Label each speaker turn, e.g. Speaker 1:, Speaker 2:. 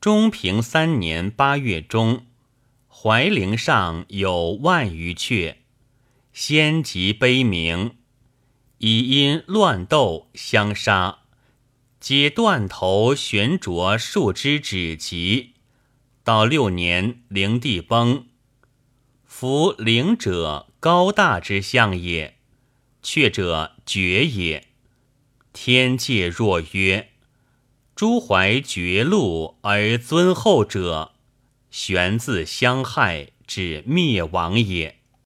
Speaker 1: 中平三年八月中，怀陵上有万余阙，先及悲鸣，已因乱斗相杀，皆断头悬着数枝指籍。到六年，灵帝崩。夫灵者高大之象也，阙者绝也。天界若曰：诸怀绝路而尊后者，玄自相害，至灭亡也。